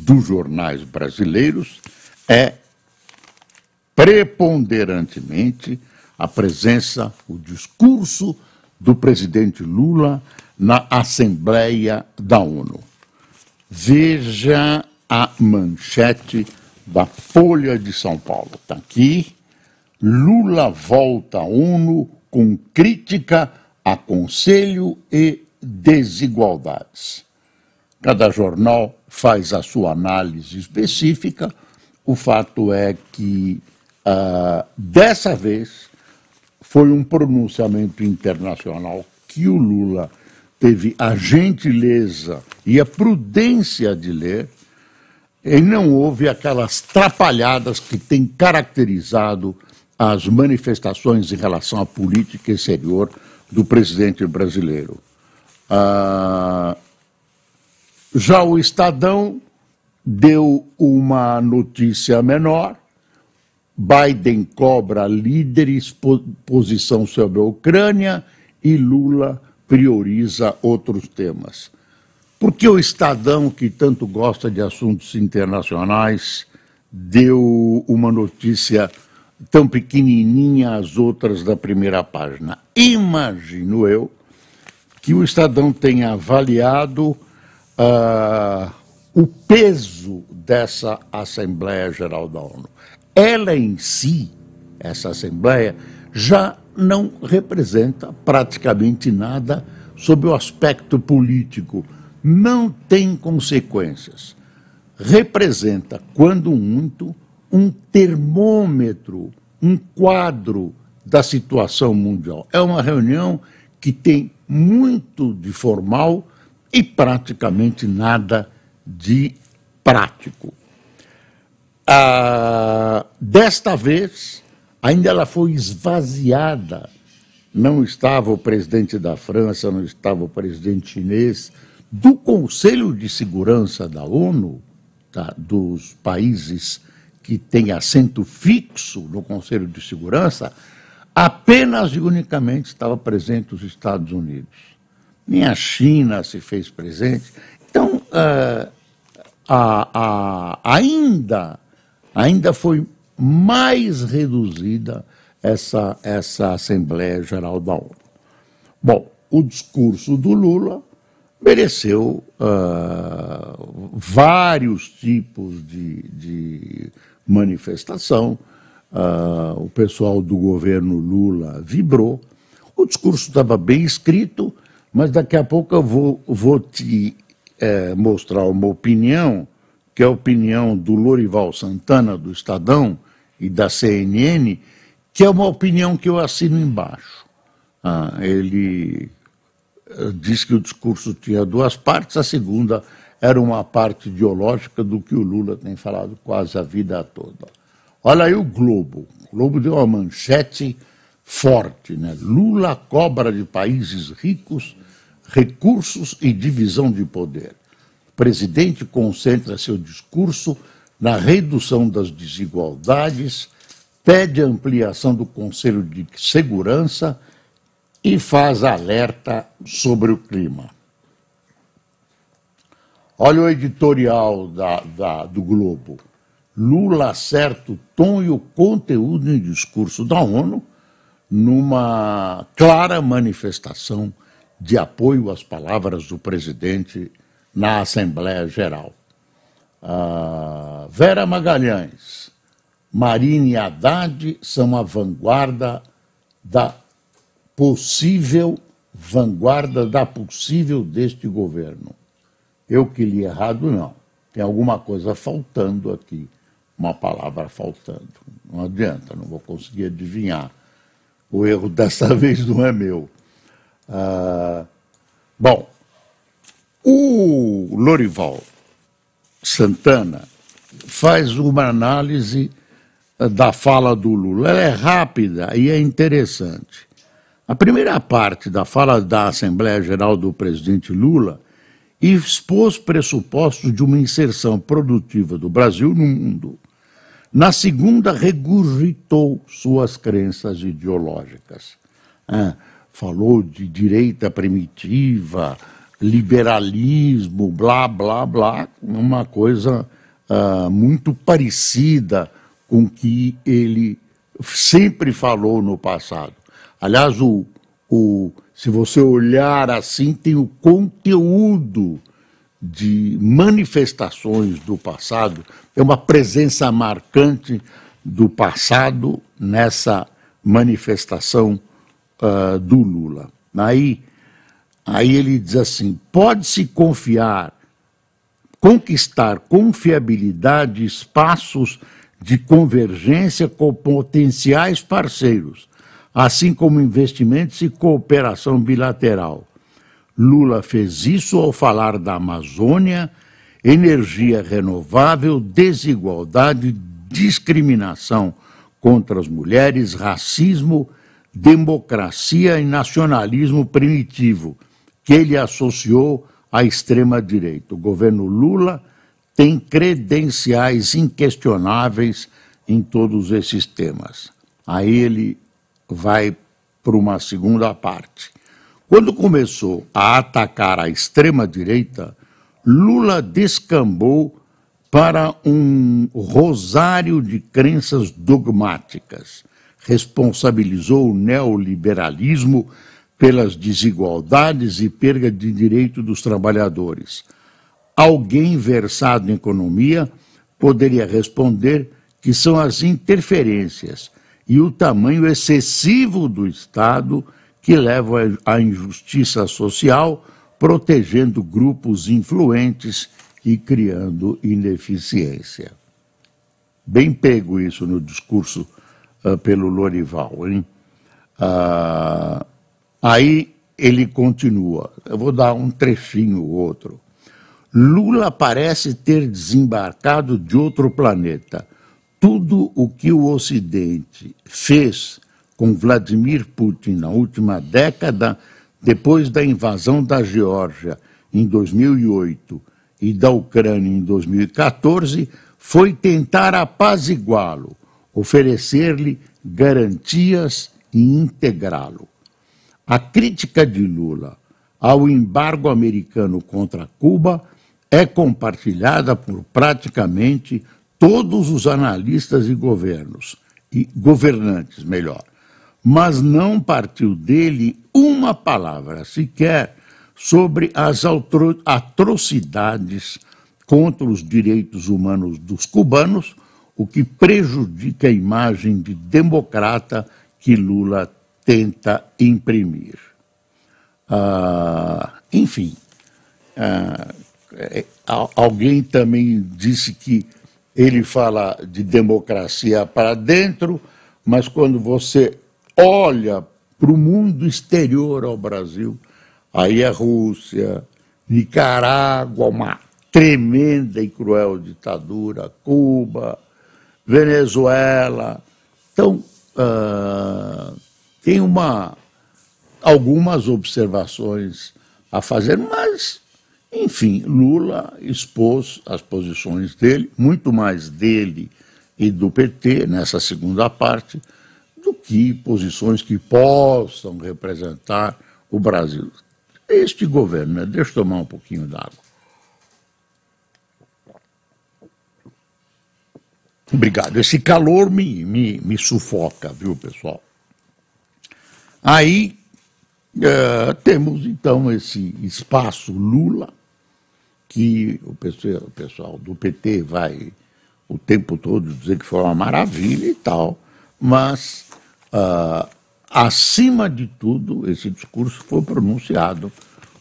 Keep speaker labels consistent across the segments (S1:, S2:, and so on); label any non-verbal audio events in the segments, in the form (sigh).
S1: dos jornais brasileiros é preponderantemente a presença, o discurso do presidente Lula na Assembleia da ONU. Veja a manchete da Folha de São Paulo. Está aqui. Lula volta à ONU com crítica a Conselho e desigualdades. Cada jornal faz a sua análise específica. O fato é que, uh, dessa vez, foi um pronunciamento internacional que o Lula teve a gentileza e a prudência de ler, e não houve aquelas trapalhadas que têm caracterizado as manifestações em relação à política exterior do presidente brasileiro. Ah, já o Estadão deu uma notícia menor. Biden cobra líderes posição sobre a Ucrânia e Lula prioriza outros temas. Por que o Estadão, que tanto gosta de assuntos internacionais, deu uma notícia tão pequenininha às outras da primeira página? Imagino eu que o Estadão tenha avaliado uh, o peso dessa Assembleia Geral da ONU. Ela em si, essa Assembleia, já não representa praticamente nada sob o aspecto político. Não tem consequências. Representa, quando muito, um termômetro, um quadro da situação mundial. É uma reunião que tem muito de formal e praticamente nada de prático. Ah, desta vez, ainda ela foi esvaziada. Não estava o presidente da França, não estava o presidente chinês, do Conselho de Segurança da ONU, tá, dos países que têm assento fixo no Conselho de Segurança, apenas e unicamente estava presente os Estados Unidos nem a China se fez presente. Então, uh, a, a, ainda, ainda foi mais reduzida essa, essa Assembleia Geral da ONU. Bom, o discurso do Lula mereceu uh, vários tipos de, de manifestação. Uh, o pessoal do governo Lula vibrou. O discurso estava bem escrito, mas daqui a pouco eu vou, vou te é, mostrar uma opinião, que é a opinião do Lorival Santana, do Estadão, e da CNN, que é uma opinião que eu assino embaixo. Ah, ele eh, diz que o discurso tinha duas partes, a segunda era uma parte ideológica do que o Lula tem falado quase a vida toda. Olha aí o Globo. O Globo deu uma manchete forte, né? Lula cobra de países ricos recursos e divisão de poder. O presidente concentra seu discurso na redução das desigualdades, pede ampliação do Conselho de Segurança e faz alerta sobre o clima. Olha o editorial da, da, do Globo. Lula acerta o tom e o conteúdo em discurso da ONU numa clara manifestação de apoio às palavras do presidente na Assembleia Geral. Uh, Vera Magalhães, Marine Haddad são a vanguarda da possível vanguarda da possível deste governo. Eu que li errado, não. Tem alguma coisa faltando aqui, uma palavra faltando. Não adianta, não vou conseguir adivinhar. O erro dessa (laughs) vez não é meu. Ah, bom, o Lorival Santana faz uma análise eh, da fala do Lula. Ela é rápida e é interessante. A primeira parte da fala da Assembleia Geral do presidente Lula expôs pressupostos de uma inserção produtiva do Brasil no mundo. Na segunda, regurgitou suas crenças ideológicas. É, falou de direita primitiva, liberalismo, blá, blá, blá, uma coisa uh, muito parecida com o que ele sempre falou no passado. Aliás, o, o, se você olhar assim, tem o conteúdo de manifestações do passado, é uma presença marcante do passado nessa manifestação uh, do Lula. Aí, aí ele diz assim: pode-se confiar, conquistar com fiabilidade espaços de convergência com potenciais parceiros assim como investimentos e cooperação bilateral. Lula fez isso ao falar da Amazônia, energia renovável, desigualdade, discriminação contra as mulheres, racismo, democracia e nacionalismo primitivo, que ele associou à extrema-direita. O governo Lula tem credenciais inquestionáveis em todos esses temas. Aí ele vai para uma segunda parte. Quando começou a atacar a extrema-direita, Lula descambou para um rosário de crenças dogmáticas. Responsabilizou o neoliberalismo pelas desigualdades e perda de direito dos trabalhadores. Alguém versado em economia poderia responder que são as interferências e o tamanho excessivo do Estado que leva à injustiça social, protegendo grupos influentes e criando ineficiência. Bem pego isso no discurso uh, pelo Lorival. Hein? Uh, aí ele continua, eu vou dar um trechinho outro. Lula parece ter desembarcado de outro planeta tudo o que o Ocidente fez com Vladimir Putin na última década, depois da invasão da Geórgia em 2008 e da Ucrânia em 2014, foi tentar apaziguá-lo, oferecer-lhe garantias e integrá-lo. A crítica de Lula ao embargo americano contra Cuba é compartilhada por praticamente todos os analistas e governos, e governantes, melhor, mas não partiu dele uma palavra sequer sobre as atrocidades contra os direitos humanos dos cubanos, o que prejudica a imagem de democrata que Lula tenta imprimir. Ah, enfim, ah, é, alguém também disse que ele fala de democracia para dentro, mas quando você olha para o mundo exterior ao Brasil, aí a é Rússia, Nicarágua, uma tremenda e cruel ditadura, Cuba, Venezuela. Então, uh, tem uma, algumas observações a fazer, mas enfim, Lula expôs as posições dele, muito mais dele e do PT nessa segunda parte, do que posições que possam representar o Brasil. Este governo, né? deixa eu tomar um pouquinho d'água. Obrigado. Esse calor me, me, me sufoca, viu, pessoal? Aí uh, temos então esse espaço Lula que o pessoal, o pessoal do PT vai o tempo todo dizer que foi uma maravilha e tal, mas, uh, acima de tudo, esse discurso foi pronunciado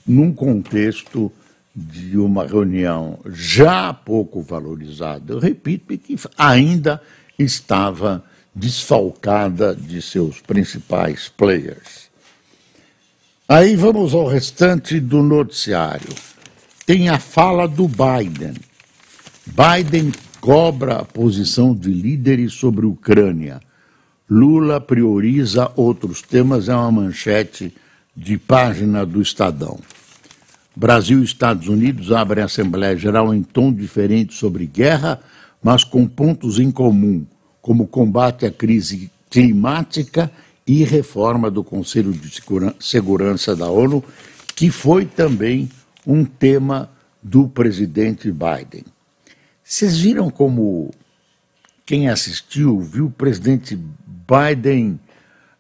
S1: num contexto de uma reunião já pouco valorizada, eu repito, que ainda estava desfalcada de seus principais players. Aí vamos ao restante do noticiário tem a fala do Biden. Biden cobra a posição de líderes sobre a Ucrânia. Lula prioriza outros temas, é uma manchete de página do Estadão. Brasil e Estados Unidos abrem a Assembleia Geral em tom diferente sobre guerra, mas com pontos em comum, como combate à crise climática e reforma do Conselho de Segurança da ONU, que foi também um tema do presidente Biden. Vocês viram como quem assistiu viu o presidente Biden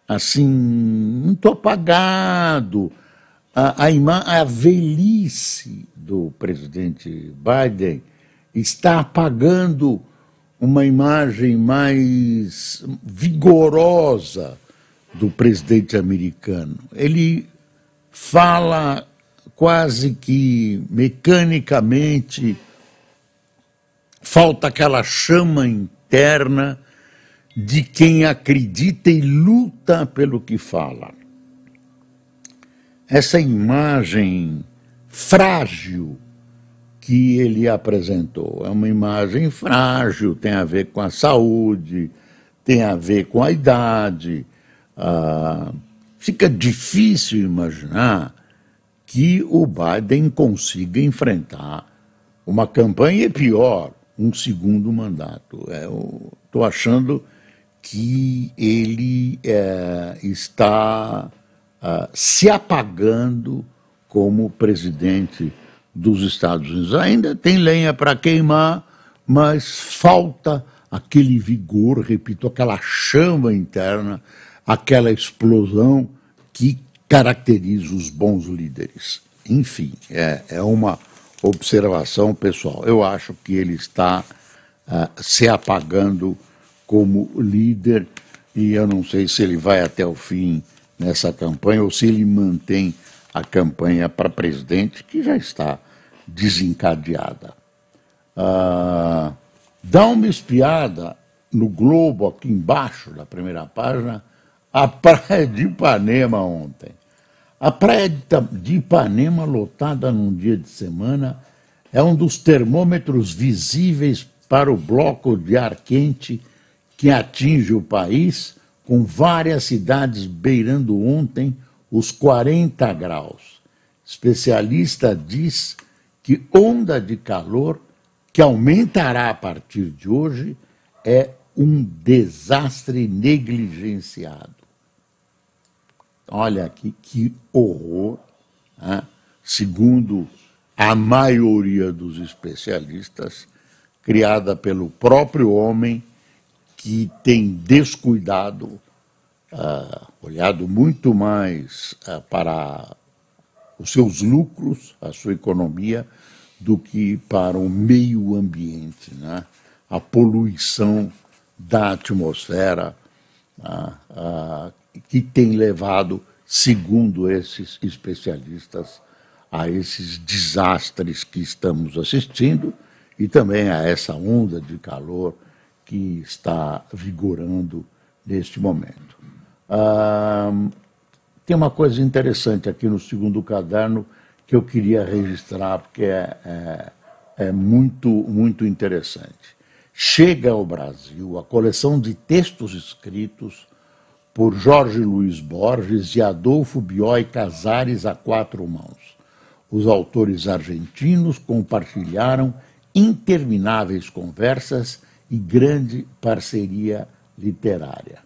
S1: assim muito apagado, a, a, a velhice do presidente Biden está apagando uma imagem mais vigorosa do presidente americano. Ele fala quase que mecanicamente, falta aquela chama interna de quem acredita e luta pelo que fala. Essa imagem frágil que ele apresentou é uma imagem frágil, tem a ver com a saúde, tem a ver com a idade. Ah, fica difícil imaginar que o Biden consiga enfrentar uma campanha e pior, um segundo mandato. É, estou achando que ele é, está uh, se apagando como presidente dos Estados Unidos. Ainda tem lenha para queimar, mas falta aquele vigor, repito, aquela chama interna, aquela explosão que caracteriza os bons líderes. Enfim, é, é uma observação pessoal. Eu acho que ele está uh, se apagando como líder e eu não sei se ele vai até o fim nessa campanha ou se ele mantém a campanha para presidente, que já está desencadeada. Ah, dá uma espiada no Globo, aqui embaixo da primeira página, a praia de Ipanema ontem. A praia de Ipanema, lotada num dia de semana, é um dos termômetros visíveis para o bloco de ar quente que atinge o país, com várias cidades beirando ontem os 40 graus. Especialista diz que onda de calor, que aumentará a partir de hoje, é um desastre negligenciado. Olha aqui que horror, né? segundo a maioria dos especialistas, criada pelo próprio homem que tem descuidado, uh, olhado muito mais uh, para os seus lucros, a sua economia, do que para o meio ambiente, né? a poluição da atmosfera, uh, que tem levado, segundo esses especialistas, a esses desastres que estamos assistindo e também a essa onda de calor que está vigorando neste momento. Ah, tem uma coisa interessante aqui no segundo caderno que eu queria registrar, porque é, é, é muito, muito interessante. Chega ao Brasil a coleção de textos escritos por Jorge Luiz Borges e Adolfo Bioy Casares a quatro mãos. Os autores argentinos compartilharam intermináveis conversas e grande parceria literária.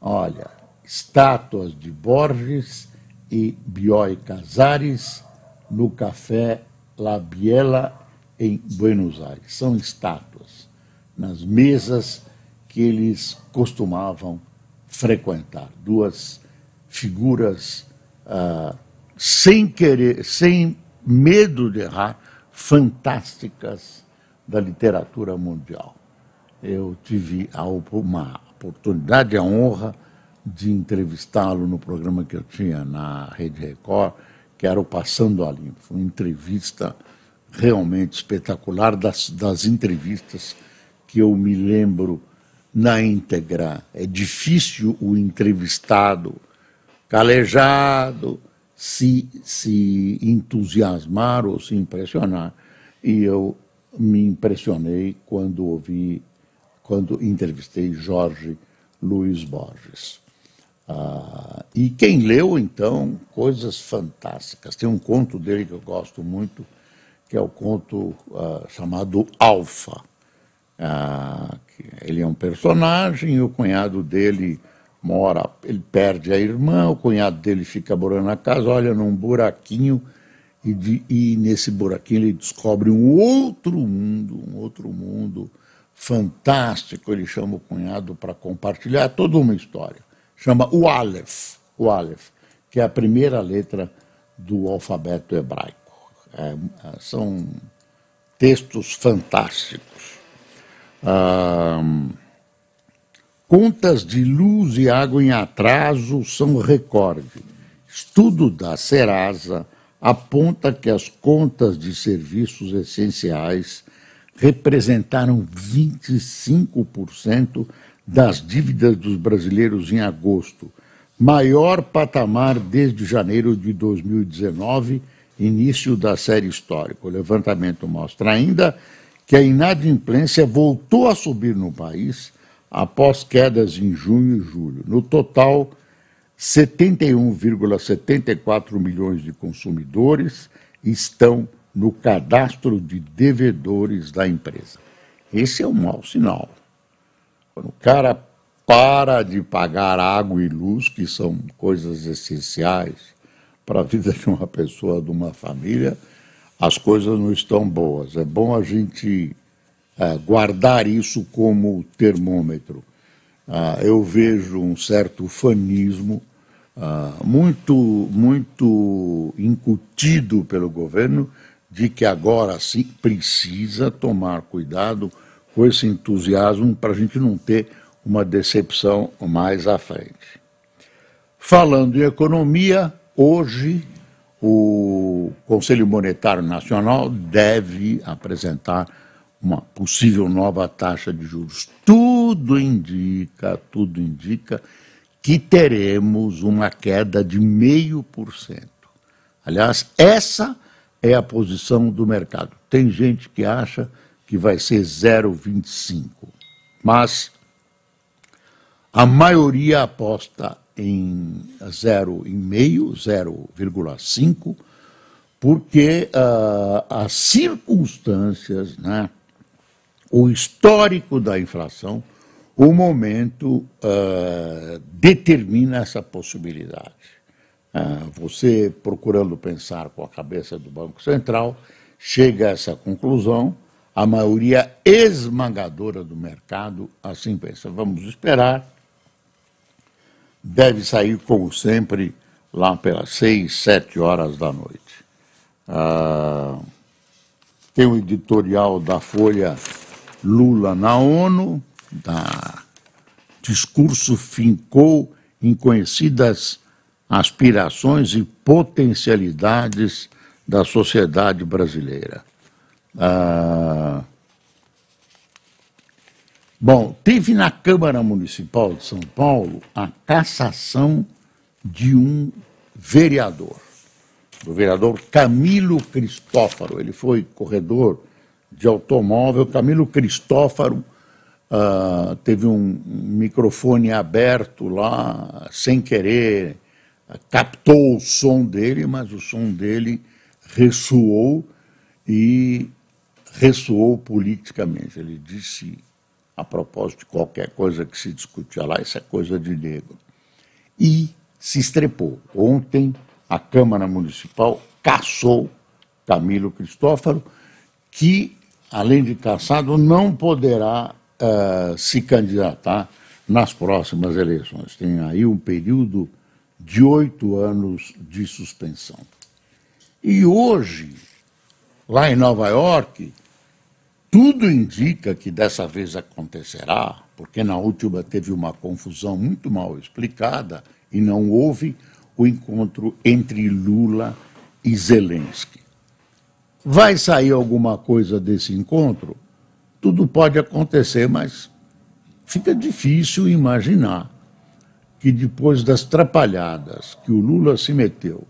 S1: Olha, estátuas de Borges e Bioy Casares no Café La Biela, em Buenos Aires. São estátuas nas mesas que eles costumavam frequentar. Duas figuras uh, sem querer, sem medo de errar, fantásticas da literatura mundial eu tive uma oportunidade, a honra de entrevistá-lo no programa que eu tinha na Rede Record, que era o Passando a Limpo. Uma entrevista realmente espetacular, das, das entrevistas que eu me lembro na íntegra. É difícil o entrevistado, calejado, se, se entusiasmar ou se impressionar. E eu me impressionei quando ouvi, quando entrevistei Jorge Luiz Borges. Ah, e quem leu, então, coisas fantásticas. Tem um conto dele que eu gosto muito, que é o conto ah, chamado Alfa. Ah, ele é um personagem e o cunhado dele mora, ele perde a irmã, o cunhado dele fica morando na casa, olha num buraquinho e, de, e nesse buraquinho ele descobre um outro mundo, um outro mundo fantástico. Ele chama o cunhado para compartilhar toda uma história chama o Aleph, o Aleph, que é a primeira letra do alfabeto hebraico. É, é são textos fantásticos. Ah, contas de luz e água em atraso são recorde. Estudo da Serasa aponta que as contas de serviços essenciais representaram 25% das dívidas dos brasileiros em agosto, maior patamar desde janeiro de 2019, início da série histórica. O levantamento mostra ainda que a inadimplência voltou a subir no país após quedas em junho e julho. No total, 71,74 milhões de consumidores estão no cadastro de devedores da empresa. Esse é um mau sinal. Quando o cara para de pagar água e luz, que são coisas essenciais para a vida de uma pessoa, de uma família, as coisas não estão boas. É bom a gente é, guardar isso como termômetro. Ah, eu vejo um certo fanismo ah, muito, muito incutido pelo governo de que agora sim precisa tomar cuidado com esse entusiasmo para a gente não ter uma decepção mais à frente. Falando em economia, hoje o Conselho Monetário Nacional deve apresentar uma possível nova taxa de juros. Tudo indica, tudo indica que teremos uma queda de meio por cento. Aliás, essa é a posição do mercado. Tem gente que acha que vai ser 0,25. Mas a maioria aposta em 0,5, 0,5, porque uh, as circunstâncias, né, o histórico da inflação, o momento uh, determina essa possibilidade. Uh, você, procurando pensar com a cabeça do Banco Central, chega a essa conclusão a maioria esmagadora do mercado assim pensa. Vamos esperar. Deve sair, como sempre, lá pelas seis, sete horas da noite. Ah, tem um editorial da Folha Lula na ONU, da discurso fincou em conhecidas aspirações e potencialidades da sociedade brasileira. Ah, bom, teve na Câmara Municipal de São Paulo a cassação de um vereador, do vereador Camilo Cristófaro. Ele foi corredor de automóvel. Camilo Cristófaro ah, teve um microfone aberto lá, sem querer, captou o som dele, mas o som dele ressoou e ressoou politicamente. Ele disse, a propósito de qualquer coisa que se discutia lá, isso é coisa de negro. E se estrepou. Ontem, a Câmara Municipal caçou Camilo Cristófaro, que, além de caçado, não poderá uh, se candidatar nas próximas eleições. Tem aí um período de oito anos de suspensão. E hoje, lá em Nova York, tudo indica que dessa vez acontecerá, porque na última teve uma confusão muito mal explicada e não houve o encontro entre Lula e Zelensky. Vai sair alguma coisa desse encontro? Tudo pode acontecer, mas fica difícil imaginar que depois das trapalhadas que o Lula se meteu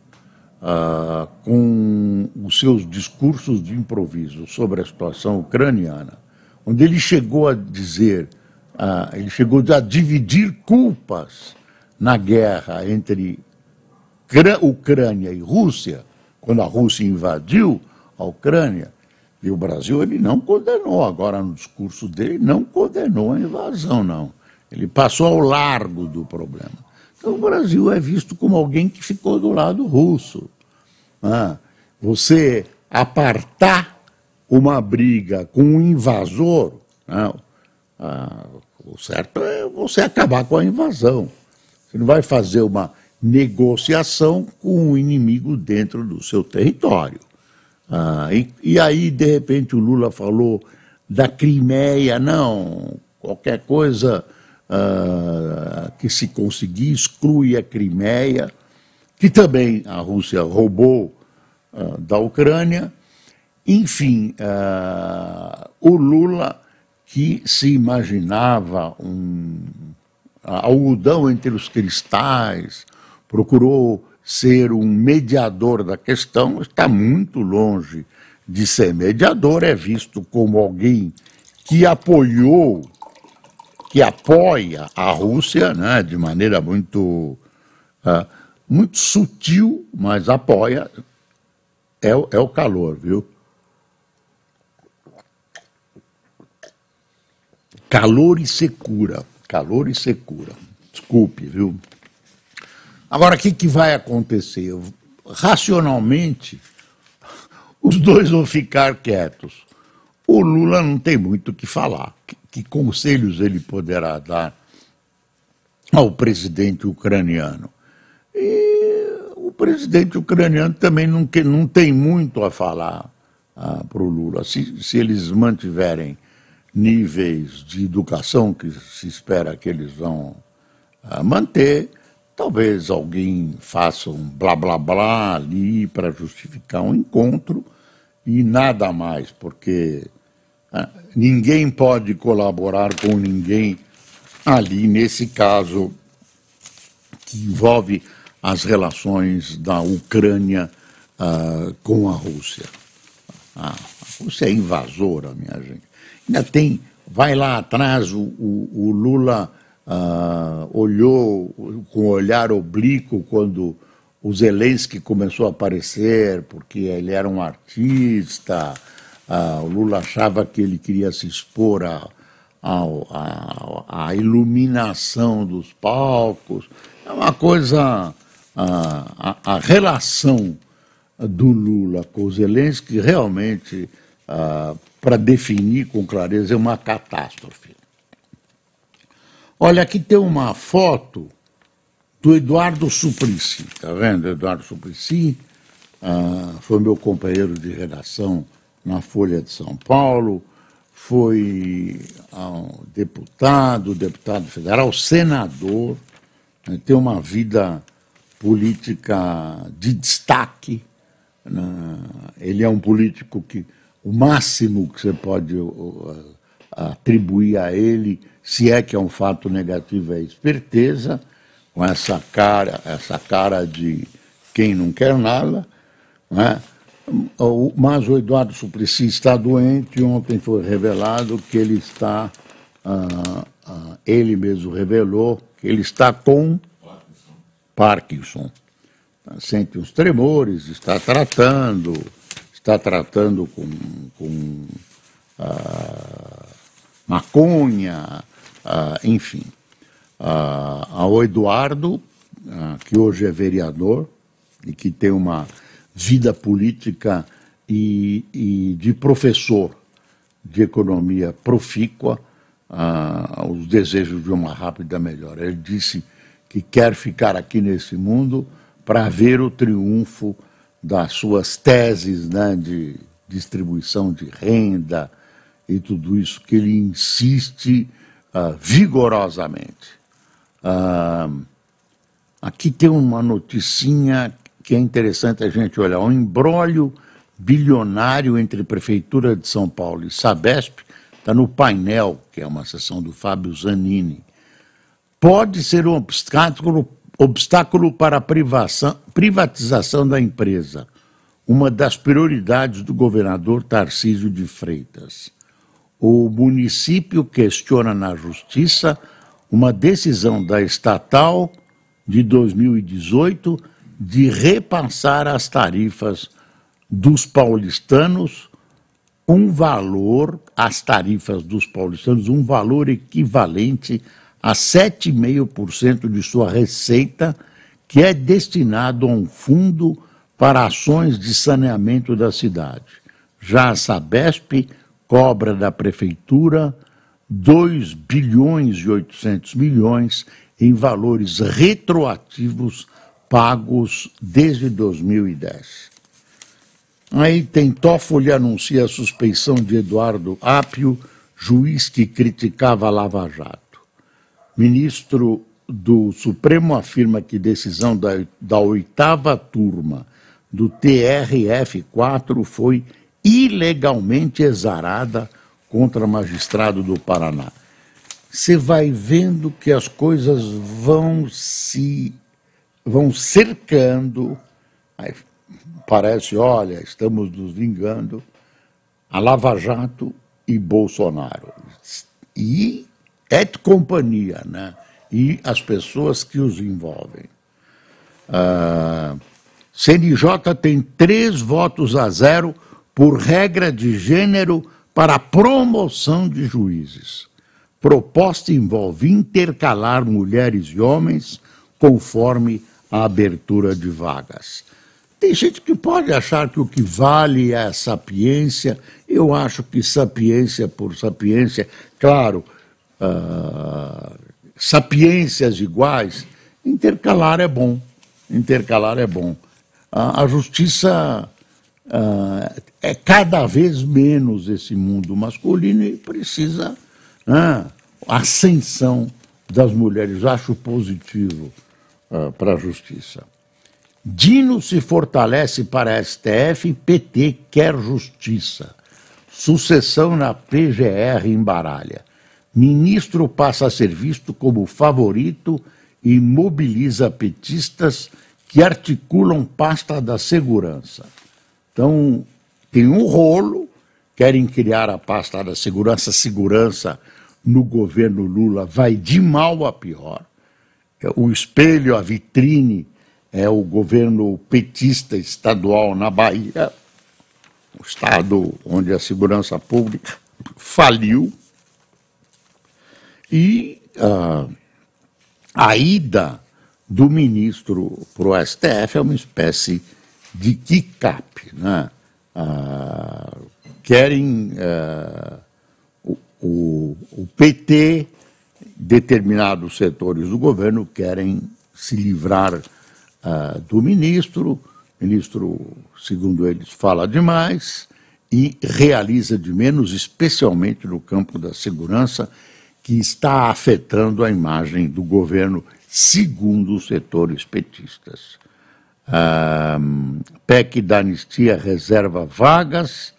S1: uh, com os seus discursos de improviso sobre a situação ucraniana, onde ele chegou a dizer, uh, ele chegou a dividir culpas na guerra entre Ucrânia e Rússia, quando a Rússia invadiu a Ucrânia, e o Brasil ele não condenou, agora no discurso dele, não condenou a invasão, não. Ele passou ao largo do problema. Então o Brasil é visto como alguém que ficou do lado russo. Ah, você apartar uma briga com um invasor, não, ah, o certo é você acabar com a invasão. Você não vai fazer uma negociação com um inimigo dentro do seu território. Ah, e, e, aí, de repente, o Lula falou da Crimeia. Não, qualquer coisa ah, que se conseguir exclui a Crimeia, que também a Rússia roubou ah, da Ucrânia. Enfim, ah, o Lula, que se imaginava um algodão entre os cristais, procurou ser um mediador da questão, está muito longe de ser mediador, é visto como alguém que apoiou, que apoia a Rússia, né, de maneira muito, uh, muito sutil, mas apoia, é, é o calor, viu? Calor e secura, calor e secura. Desculpe, viu? Agora, o que, que vai acontecer? Racionalmente, (laughs) os dois vão ficar quietos. O Lula não tem muito o que falar. Que, conselhos ele poderá dar ao presidente ucraniano? E o presidente ucraniano também não, que, não tem muito a falar ah, para o Lula. Se, se eles mantiverem níveis de educação que se espera que eles vão ah, manter, Talvez alguém faça um blá blá blá ali para justificar um encontro e nada mais, porque ninguém pode colaborar com ninguém ali, nesse caso que envolve as relações da Ucrânia ah, com a Rússia. Ah, a Rússia é invasora, minha gente. Ainda tem, vai lá atrás, o, o, o Lula ah, olhou com olhar oblíquo quando o Zelensky começou a aparecer, porque ele era um artista, ah, o Lula achava que ele queria se expor à a, a, a, iluminação dos palcos. É uma coisa. A, a, relação do Lula com o Zelensky realmente, ah, para definir com clareza, é uma catástrofe. Olha, aqui tem uma foto do Eduardo Suplicy, tá vendo? Eduardo Suplicy ah, foi meu companheiro de redação na Folha de São Paulo, foi ah, deputado, deputado federal, senador, né, tem uma vida política de destaque. Né? Ele é um político que o máximo que você pode atribuir a ele se é que é um fato negativo, é esperteza, com essa cara, essa cara de quem não quer nada, né? Mas o Eduardo Suplicy está doente, ontem foi revelado que ele está, ah, ah, ele mesmo revelou, que ele está com Parkinson. Sente os tremores, está tratando, está tratando com, com ah, maconha, ah, enfim. Ah, ao Eduardo, ah, que hoje é vereador e que tem uma vida política e, e de professor de economia profícua, ah, os desejos de uma rápida melhora. Ele disse que quer ficar aqui nesse mundo para ver o triunfo das suas teses né, de distribuição de renda e tudo isso que ele insiste uh, vigorosamente. Uh, aqui tem uma noticinha que é interessante a gente olhar. Um embrólio bilionário entre Prefeitura de São Paulo e Sabesp está no painel, que é uma sessão do Fábio Zanini. Pode ser um obstáculo, obstáculo para a privatização da empresa, uma das prioridades do governador Tarcísio de Freitas. O município questiona na justiça uma decisão da estatal de 2018 de repassar as tarifas dos paulistanos um valor, as tarifas dos paulistanos, um valor equivalente a 7,5% de sua receita, que é destinado a um fundo para ações de saneamento da cidade. Já a Sabesp cobra da prefeitura 2 bilhões e 800 milhões em valores retroativos pagos desde 2010. Aí tem Toffoli anuncia a suspeição de Eduardo Apio, juiz que criticava Lava Jato. Ministro do Supremo afirma que decisão da, da oitava turma do TRF4 foi ilegalmente exarada contra magistrado do Paraná. Você vai vendo que as coisas vão se vão cercando, parece, olha, estamos nos vingando, a Lava Jato e Bolsonaro. E é de companhia, né? E as pessoas que os envolvem. Uh, CNJ tem três votos a zero por regra de gênero para promoção de juízes. Proposta envolve intercalar mulheres e homens conforme a abertura de vagas. Tem gente que pode achar que o que vale é a sapiência. Eu acho que sapiência por sapiência, claro, uh, sapiências iguais, intercalar é bom. Intercalar é bom. Uh, a justiça uh, é cada vez menos esse mundo masculino e precisa uh, ascensão das mulheres. Acho positivo uh, para a justiça. Dino se fortalece para a STF PT quer justiça. Sucessão na PGR em Baralha. Ministro passa a ser visto como favorito e mobiliza petistas que articulam pasta da segurança. Então, tem um rolo, querem criar a pasta da segurança, segurança no governo Lula vai de mal a pior. O espelho, a vitrine, é o governo petista estadual na Bahia, o estado onde a segurança pública faliu, e uh, a ida do ministro para o STF é uma espécie de kick-up. Né? Uh, querem uh, o, o, o, PT, determinados setores do governo querem se livrar uh, do ministro. O ministro, segundo eles, fala demais e realiza de menos, especialmente no campo da segurança que está afetando a imagem do governo, segundo os setores petistas. A PEC da anistia reserva vagas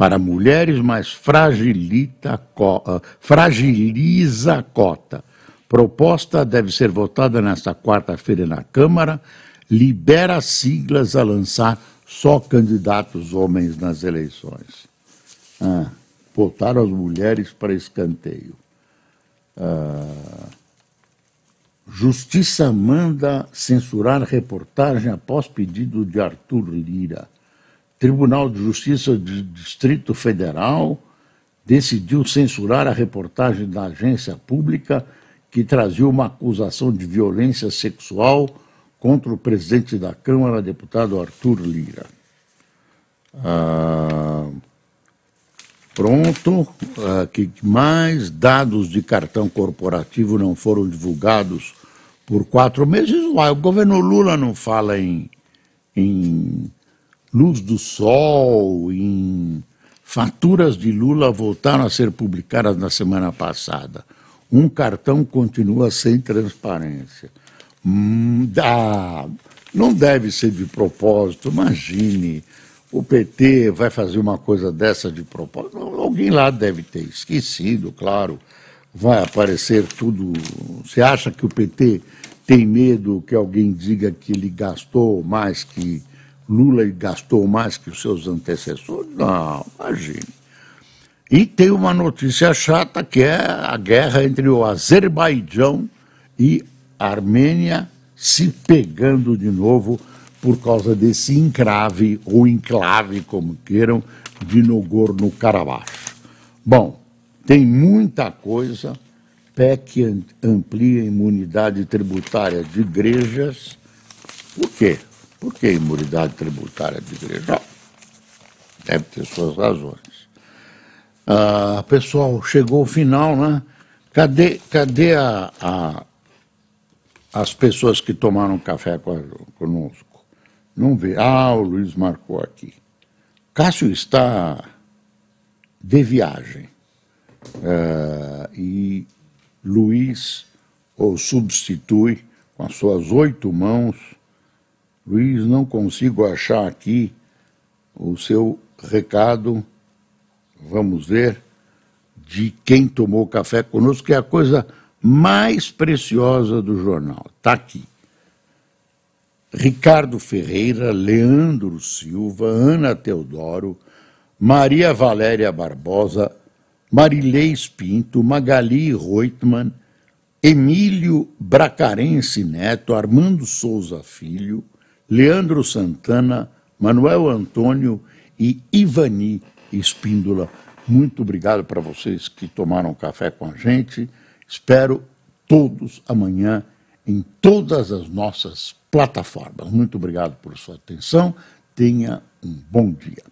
S1: para mulheres, mas fragilita, ah, fragiliza a cota. Proposta deve ser votada nesta quarta-feira na Câmara, libera siglas a lançar só candidatos homens nas eleições. Ah, as mulheres para escanteio. Ah, Justiça manda censurar reportagem após pedido de Arthur Lira. Tribunal de Justiça do Distrito Federal decidiu censurar a reportagem da agência pública que trazia uma acusação de violência sexual contra o presidente da Câmara, deputado Arthur Lira. Ah, pronto, uh, que mais dados de cartão corporativo não foram divulgados por quatro meses. Uai, o governo Lula não fala em, em luz do sol, em faturas de Lula voltaram a ser publicadas na semana passada. Um cartão continua sem transparência. Hum, não deve ser de propósito, imagine o PT vai fazer uma coisa dessa de propósito. Alguém lá deve ter esquecido, claro. Vai aparecer tudo. Você acha que o PT tem medo que alguém diga que ele gastou mais que Lula gastou mais que os seus antecessores? Não, imagine. E tem uma notícia chata que é a guerra entre o Azerbaijão e a Armênia se pegando de novo por causa desse encrave ou enclave, como queiram, de Nogorno-Karabakh. Bom, tem muita coisa. PEC amplia a imunidade tributária de igrejas. Por quê? Por que imunidade tributária de igreja? Deve ter suas razões. Ah, pessoal, chegou o final, né? Cadê, cadê a, a, as pessoas que tomaram café conosco? Não vê. Ah, o Luiz marcou aqui. Cássio está de viagem. Uh, e Luiz o substitui com as suas oito mãos. Luiz, não consigo achar aqui o seu recado vamos ver, de quem tomou café conosco, que é a coisa mais preciosa do jornal. Está aqui. Ricardo Ferreira, Leandro Silva, Ana Teodoro, Maria Valéria Barbosa, Marilês Pinto, Magali Reutmann, Emílio Bracarense Neto, Armando Souza Filho, Leandro Santana, Manuel Antônio e Ivani Espíndola. Muito obrigado para vocês que tomaram café com a gente. Espero todos amanhã em todas as nossas plataformas. Muito obrigado por sua atenção. Tenha um bom dia.